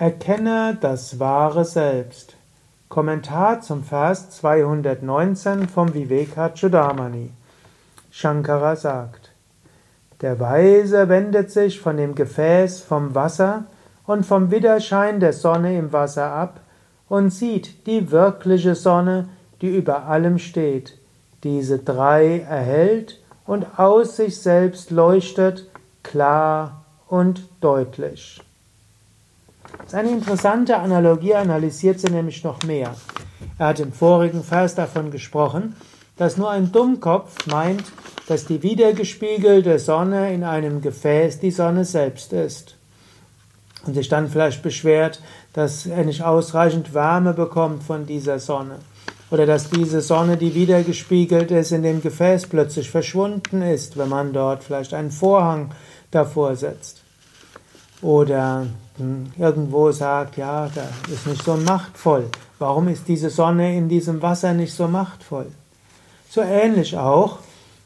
Erkenne das wahre Selbst. Kommentar zum Vers 219 vom Vivekachudamani. Shankara sagt, der Weise wendet sich von dem Gefäß vom Wasser und vom Widerschein der Sonne im Wasser ab und sieht die wirkliche Sonne, die über allem steht, diese drei erhält und aus sich selbst leuchtet, klar und deutlich. Das ist eine interessante Analogie, analysiert sie nämlich noch mehr. Er hat im vorigen Vers davon gesprochen, dass nur ein Dummkopf meint, dass die wiedergespiegelte Sonne in einem Gefäß die Sonne selbst ist. Und sich dann vielleicht beschwert, dass er nicht ausreichend Wärme bekommt von dieser Sonne. Oder dass diese Sonne, die wiedergespiegelt ist, in dem Gefäß plötzlich verschwunden ist, wenn man dort vielleicht einen Vorhang davor setzt. Oder irgendwo sagt, ja, da ist nicht so machtvoll. Warum ist diese Sonne in diesem Wasser nicht so machtvoll? So ähnlich auch,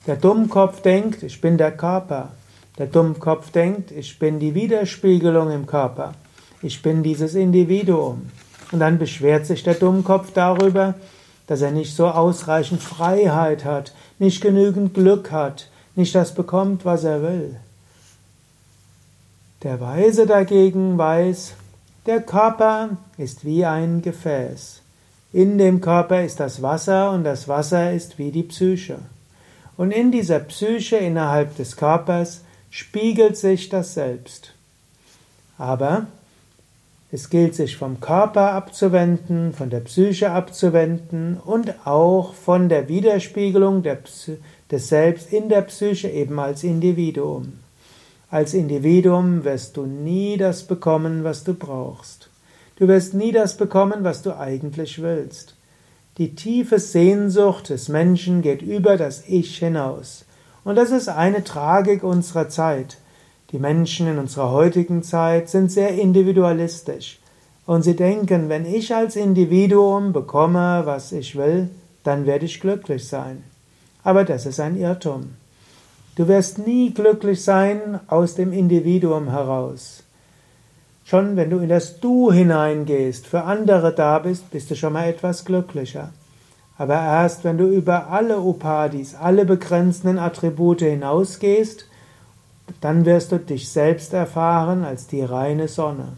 der Dummkopf denkt, ich bin der Körper. Der Dummkopf denkt, ich bin die Widerspiegelung im Körper. Ich bin dieses Individuum. Und dann beschwert sich der Dummkopf darüber, dass er nicht so ausreichend Freiheit hat, nicht genügend Glück hat, nicht das bekommt, was er will. Der Weise dagegen weiß, der Körper ist wie ein Gefäß. In dem Körper ist das Wasser und das Wasser ist wie die Psyche. Und in dieser Psyche innerhalb des Körpers spiegelt sich das Selbst. Aber es gilt sich vom Körper abzuwenden, von der Psyche abzuwenden und auch von der Widerspiegelung des Selbst in der Psyche eben als Individuum. Als Individuum wirst du nie das bekommen, was du brauchst. Du wirst nie das bekommen, was du eigentlich willst. Die tiefe Sehnsucht des Menschen geht über das Ich hinaus. Und das ist eine Tragik unserer Zeit. Die Menschen in unserer heutigen Zeit sind sehr individualistisch. Und sie denken, wenn ich als Individuum bekomme, was ich will, dann werde ich glücklich sein. Aber das ist ein Irrtum. Du wirst nie glücklich sein aus dem Individuum heraus. Schon wenn du in das Du hineingehst, für andere da bist, bist du schon mal etwas glücklicher. Aber erst wenn du über alle Upadis, alle begrenzenden Attribute hinausgehst, dann wirst du dich selbst erfahren als die reine Sonne.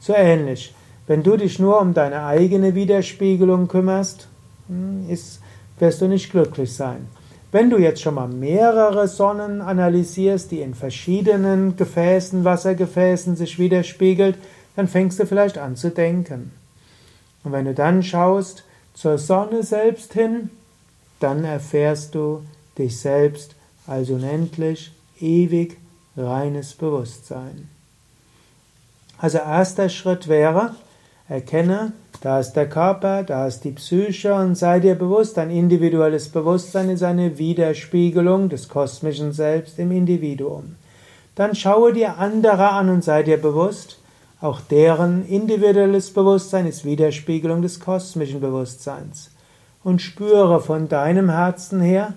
So ähnlich, wenn du dich nur um deine eigene Widerspiegelung kümmerst, hm, ist, wirst du nicht glücklich sein. Wenn du jetzt schon mal mehrere Sonnen analysierst, die in verschiedenen Gefäßen, Wassergefäßen sich widerspiegelt, dann fängst du vielleicht an zu denken. Und wenn du dann schaust zur Sonne selbst hin, dann erfährst du dich selbst als unendlich, ewig, reines Bewusstsein. Also erster Schritt wäre, erkenne, da ist der Körper, da ist die Psyche und sei dir bewusst, dein individuelles Bewusstsein ist eine Widerspiegelung des kosmischen Selbst im Individuum. Dann schaue dir andere an und sei dir bewusst, auch deren individuelles Bewusstsein ist Widerspiegelung des kosmischen Bewusstseins. Und spüre von deinem Herzen her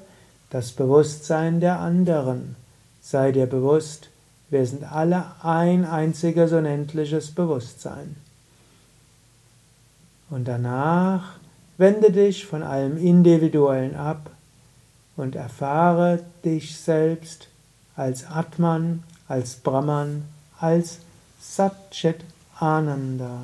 das Bewusstsein der anderen. Sei dir bewusst, wir sind alle ein einziges unendliches Bewusstsein. Und danach wende dich von allem Individuellen ab und erfahre dich selbst als Atman, als Brahman, als Satchit Ananda.